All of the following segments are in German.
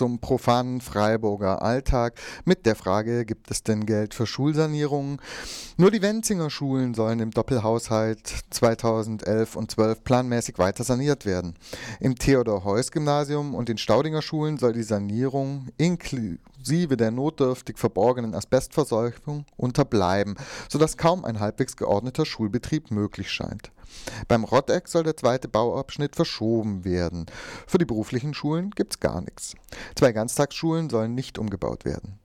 zum profanen Freiburger Alltag mit der Frage, gibt es denn Geld für Schulsanierungen? Nur die Wenzinger Schulen sollen im Doppelhaushalt 2011 und 12 planmäßig weiter saniert werden. Im Theodor-Heuss-Gymnasium und den Staudinger Schulen soll die Sanierung inklusive der notdürftig verborgenen Asbestverseuchung unterbleiben, sodass kaum ein halbwegs geordneter Schulbetrieb möglich scheint. Beim Rotteck soll der zweite Bauabschnitt verschoben werden. Für die beruflichen Schulen gibt's gar nichts. Zwei Ganztagsschulen sollen nicht umgebaut werden.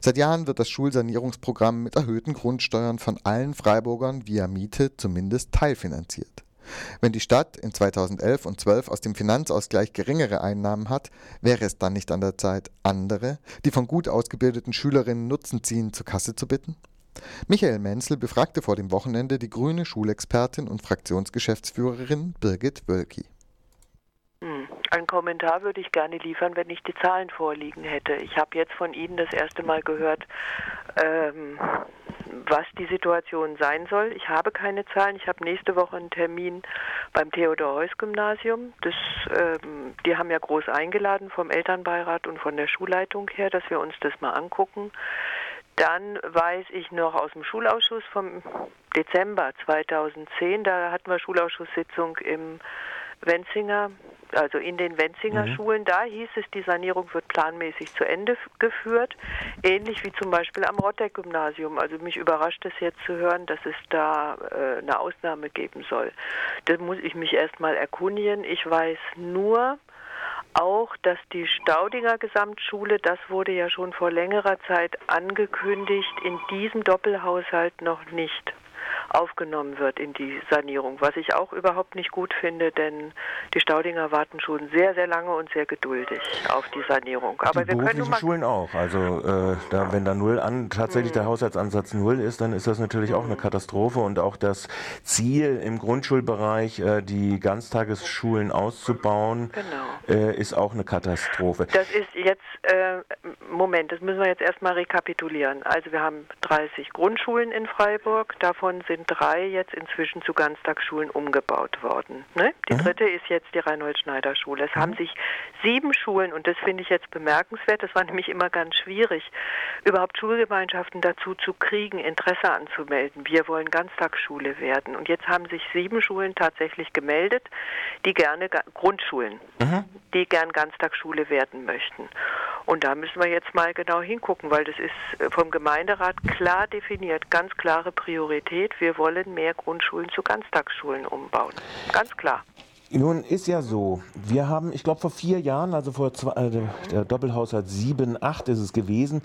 Seit Jahren wird das Schulsanierungsprogramm mit erhöhten Grundsteuern von allen Freiburgern via Miete zumindest teilfinanziert. Wenn die Stadt in 2011 und 12 aus dem Finanzausgleich geringere Einnahmen hat, wäre es dann nicht an der Zeit, andere, die von gut ausgebildeten Schülerinnen Nutzen ziehen, zur Kasse zu bitten? Michael Menzel befragte vor dem Wochenende die grüne Schulexpertin und Fraktionsgeschäftsführerin Birgit Wölki. Einen Kommentar würde ich gerne liefern, wenn ich die Zahlen vorliegen hätte. Ich habe jetzt von Ihnen das erste Mal gehört, ähm, was die Situation sein soll. Ich habe keine Zahlen. Ich habe nächste Woche einen Termin beim Theodor-Heuss-Gymnasium. ähm, die haben ja groß eingeladen vom Elternbeirat und von der Schulleitung her, dass wir uns das mal angucken. Dann weiß ich noch aus dem Schulausschuss vom Dezember 2010, da hatten wir Schulausschusssitzung im Wenzinger, also in den Wenzinger mhm. Schulen, da hieß es, die Sanierung wird planmäßig zu Ende geführt, ähnlich wie zum Beispiel am Rotteck-Gymnasium. Also mich überrascht es jetzt zu hören, dass es da äh, eine Ausnahme geben soll. Da muss ich mich erstmal erkundigen. Ich weiß nur, auch, dass die Staudinger Gesamtschule, das wurde ja schon vor längerer Zeit angekündigt, in diesem Doppelhaushalt noch nicht aufgenommen wird in die Sanierung, was ich auch überhaupt nicht gut finde, denn die Staudinger warten schon sehr, sehr lange und sehr geduldig auf die Sanierung. Aber die wir können mal Schulen auch. Also äh, da, wenn da null an tatsächlich der Haushaltsansatz null ist, dann ist das natürlich auch eine mhm. Katastrophe und auch das Ziel im Grundschulbereich, äh, die Ganztagesschulen auszubauen, genau. äh, ist auch eine Katastrophe. Das ist jetzt äh, Moment, das müssen wir jetzt erstmal rekapitulieren. Also wir haben 30 Grundschulen in Freiburg, davon sind drei jetzt inzwischen zu Ganztagsschulen umgebaut worden. Ne? Die mhm. dritte ist jetzt die Reinhold-Schneider-Schule. Es mhm. haben sich sieben Schulen, und das finde ich jetzt bemerkenswert, das war nämlich immer ganz schwierig, überhaupt Schulgemeinschaften dazu zu kriegen, Interesse anzumelden. Wir wollen Ganztagsschule werden. Und jetzt haben sich sieben Schulen tatsächlich gemeldet, die gerne Grundschulen, mhm. die gern Ganztagsschule werden möchten. Und da müssen wir jetzt mal genau hingucken, weil das ist äh, vom Gemeinderat klar definiert, ganz klare Priorität. Wir wollen mehr Grundschulen zu Ganztagsschulen umbauen. Ganz klar. Nun ist ja so, wir haben, ich glaube vor vier Jahren, also vor zwei, äh, der Doppelhaushalt 7, 8 ist es gewesen,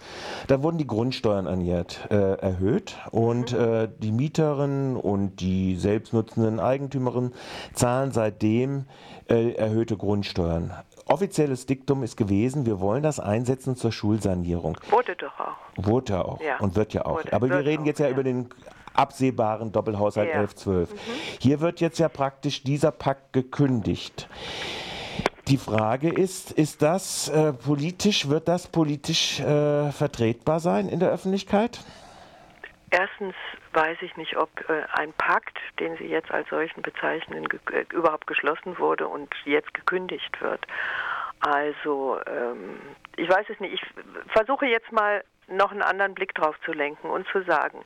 da wurden die Grundsteuern ernährt, äh, erhöht und mhm. äh, die Mieterinnen und die selbstnutzenden Eigentümerinnen zahlen seitdem äh, erhöhte Grundsteuern offizielles Diktum ist gewesen, wir wollen das einsetzen zur Schulsanierung. Wurde doch auch. Wurde auch ja. und wird ja auch. Wurde, Aber wir reden auch, jetzt ja, ja, über den absehbaren Doppelhaushalt ja. 11-12. Mhm. Hier wird jetzt ja praktisch dieser Pakt gekündigt. Die Frage ist, ist das äh, politisch, wird das politisch äh, vertretbar sein in der Öffentlichkeit? Erstens weiß ich nicht, ob äh, ein Pakt, den Sie jetzt als solchen bezeichnen, ge äh, überhaupt geschlossen wurde und jetzt gekündigt wird. Also ähm, ich weiß es nicht. Ich versuche jetzt mal noch einen anderen Blick drauf zu lenken und zu sagen,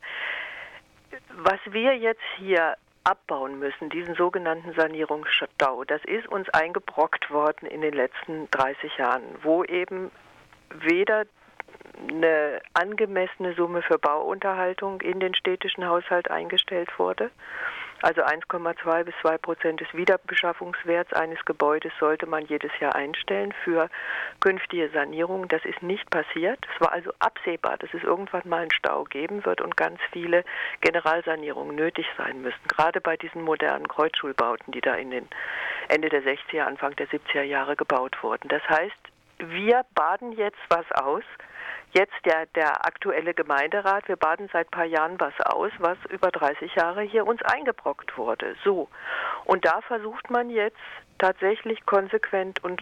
was wir jetzt hier abbauen müssen, diesen sogenannten Sanierungsstau, das ist uns eingebrockt worden in den letzten 30 Jahren, wo eben weder eine angemessene Summe für Bauunterhaltung in den städtischen Haushalt eingestellt wurde. Also 1,2 bis 2 Prozent des Wiederbeschaffungswerts eines Gebäudes sollte man jedes Jahr einstellen für künftige Sanierungen. Das ist nicht passiert. Es war also absehbar, dass es irgendwann mal einen Stau geben wird und ganz viele Generalsanierungen nötig sein müssen. Gerade bei diesen modernen Kreuzschulbauten, die da in den Ende der 60er, Anfang der 70er Jahre gebaut wurden. Das heißt, wir baden jetzt was aus, jetzt der, der aktuelle Gemeinderat, wir baden seit ein paar Jahren was aus, was über 30 Jahre hier uns eingebrockt wurde. So. Und da versucht man jetzt tatsächlich konsequent und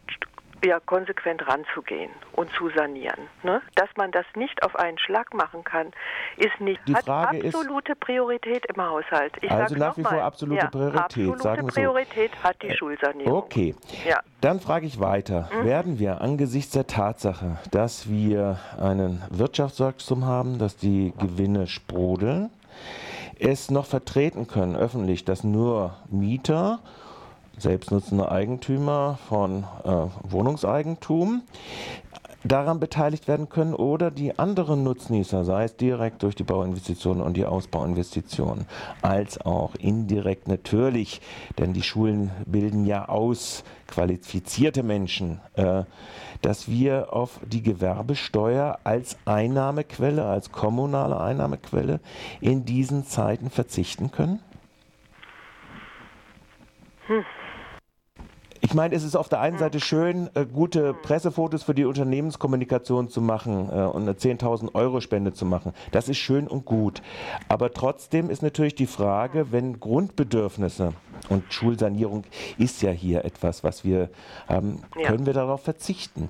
ja, konsequent ranzugehen und zu sanieren. Ne? Dass man das nicht auf einen Schlag machen kann, ist nicht Die hat Frage absolute Priorität im Haushalt. Ich Also nach wie vor absolute ja, Priorität, Absolute sagen wir so. Priorität hat die Schulsanierung. Okay. Ja. Dann frage ich weiter. Mhm. Werden wir angesichts der Tatsache, dass wir einen Wirtschaftswachstum haben, dass die Gewinne sprudeln, es noch vertreten können öffentlich, dass nur Mieter, selbstnutzende Eigentümer von äh, Wohnungseigentum daran beteiligt werden können oder die anderen Nutznießer, sei es direkt durch die Bauinvestitionen und die Ausbauinvestitionen, als auch indirekt natürlich, denn die Schulen bilden ja aus qualifizierte Menschen, äh, dass wir auf die Gewerbesteuer als Einnahmequelle, als kommunale Einnahmequelle in diesen Zeiten verzichten können? Ich meine, es ist auf der einen Seite schön, äh, gute Pressefotos für die Unternehmenskommunikation zu machen äh, und eine 10.000 Euro Spende zu machen. Das ist schön und gut. Aber trotzdem ist natürlich die Frage, wenn Grundbedürfnisse und Schulsanierung ist ja hier etwas, was wir haben, Ja. können wir darauf verzichten?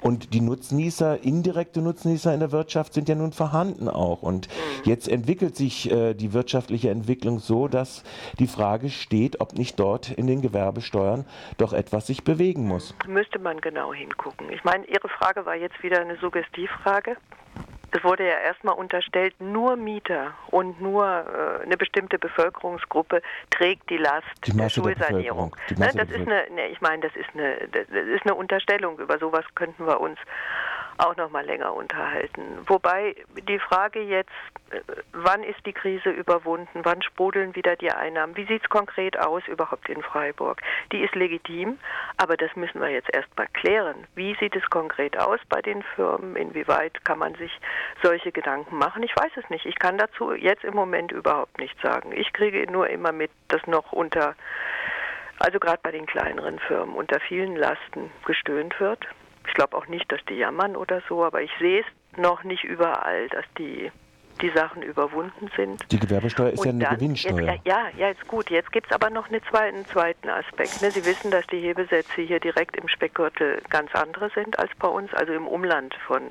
Und die Nutznießer, indirekte Nutznießer in der Wirtschaft sind ja nun vorhanden auch. Und jetzt entwickelt sich äh, die wirtschaftliche Entwicklung so, dass die Frage steht, ob nicht dort in den Gewerbesteuern doch etwas sich bewegen muss. Müsste man genau hingucken. Ich meine, Ihre Frage war jetzt wieder eine Suggestivfrage. Es wurde ja erstmal unterstellt, nur Mieter und nur äh, eine bestimmte Bevölkerungsgruppe trägt die Last Die der der Schulsanierung. Die Ne, das der ist eine, ne, ich meine, das ist eine, das ist eine Unterstellung. Über sowas könnten wir uns auch noch mal länger unterhalten. Wobei die Frage jetzt, äh, wann ist die Krise überwunden? Wann sprudeln wieder die Einnahmen? Wie sieht es konkret aus überhaupt in Freiburg? Die ist legitim, aber das müssen wir jetzt erst mal klären. Wie sieht es konkret aus bei den Firmen? Inwieweit kann man sich solche Gedanken machen? Ich weiß es nicht. Ich kann dazu jetzt im Moment überhaupt nichts sagen. Ich kriege nur immer mit, dass noch unter, also gerade bei den kleineren Firmen, unter vielen Lasten gestöhnt wird. Ich glaube auch nicht, dass die jammern oder so, aber ich sehe es noch nicht überall, dass die die Sachen überwunden sind. Die Gewerbesteuer ist ja eine dann- Gewinnsteuer. Jetzt, ja, ja, ist gut. Jetzt gibt es aber noch eine zweiten, einen zweiten Aspekt. Ne? Sie wissen, dass die Hebesätze hier direkt im Speckgürtel ganz andere sind als bei uns, also im Umland von,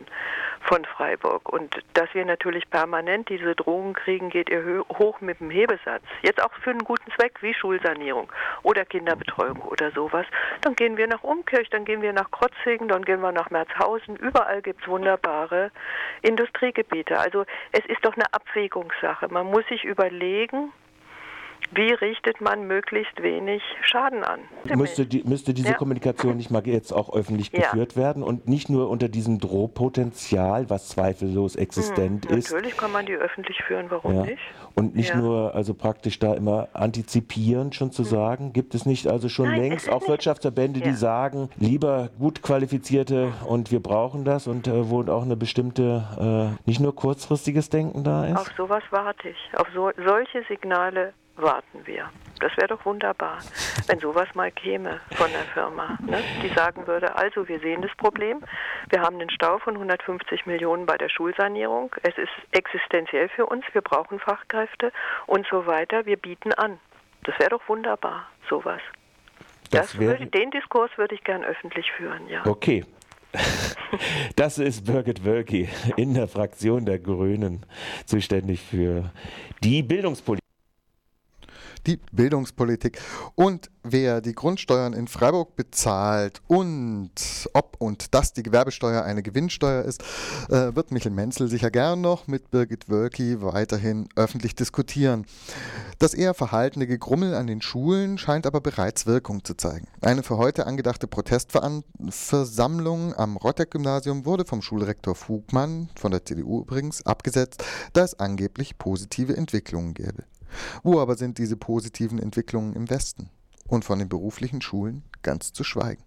von Freiburg. Und dass wir natürlich permanent diese Drohungen kriegen, geht ihr hoch mit dem Hebesatz. Jetzt auch für einen guten Zweck wie Schulsanierung oder Kinderbetreuung oder sowas. Dann gehen wir nach Umkirch, dann gehen wir nach Krotzingen, dann gehen wir nach Merzhausen. Überall gibt es wunderbare Industriegebiete. Also es ist doch eine Abwägungssache. Man muss sich überlegen, wie richtet man möglichst wenig Schaden an. Müsste, die, müsste diese Ja. Kommunikation nicht mal jetzt auch öffentlich Ja. geführt werden und nicht nur unter diesem Drohpotenzial, was zweifellos existent ist. Hm, Natürlich kann man die öffentlich führen, warum Ja. nicht? Und nicht nur also praktisch da immer antizipierend schon zu sagen, gibt es nicht also schon Nein, längst ist auch nicht- Wirtschaftsverbände, die sagen, lieber gut qualifizierte und wir brauchen das und äh, wo auch eine bestimmte, äh, nicht nur kurzfristiges Denken da ist? Auf sowas warte ich. Auf so, solche Signale warten wir. Das wäre doch wunderbar, wenn sowas mal käme von der Firma, ne? die sagen würde, also wir sehen das Problem, wir haben einen Stau von 150 Millionen bei der Schulsanierung, es ist existenziell für uns, wir brauchen Fachkräfte und so weiter, wir bieten an. Das wäre doch wunderbar, sowas. Das Das würde, den Diskurs würde ich gern öffentlich führen, ja. Okay. Das ist Birgit Wölki in der Fraktion der Grünen, zuständig für die Bildungspolitik. Die Bildungspolitik. Und wer die Grundsteuern in Freiburg bezahlt und ob und dass die Gewerbesteuer eine Gewinnsteuer ist, äh, wird Michel Menzel sicher gern noch mit Birgit Wölki weiterhin öffentlich diskutieren. Das eher verhaltene Gegrummel an den Schulen scheint aber bereits Wirkung zu zeigen. Eine für heute angedachte Protestversammlung am Rotteck-Gymnasium wurde vom Schulrektor Fugmann, von der CDU übrigens, abgesetzt, da es angeblich positive Entwicklungen gäbe. Wo aber sind diese positiven Entwicklungen im Westen? Und von den beruflichen Schulen ganz zu schweigen.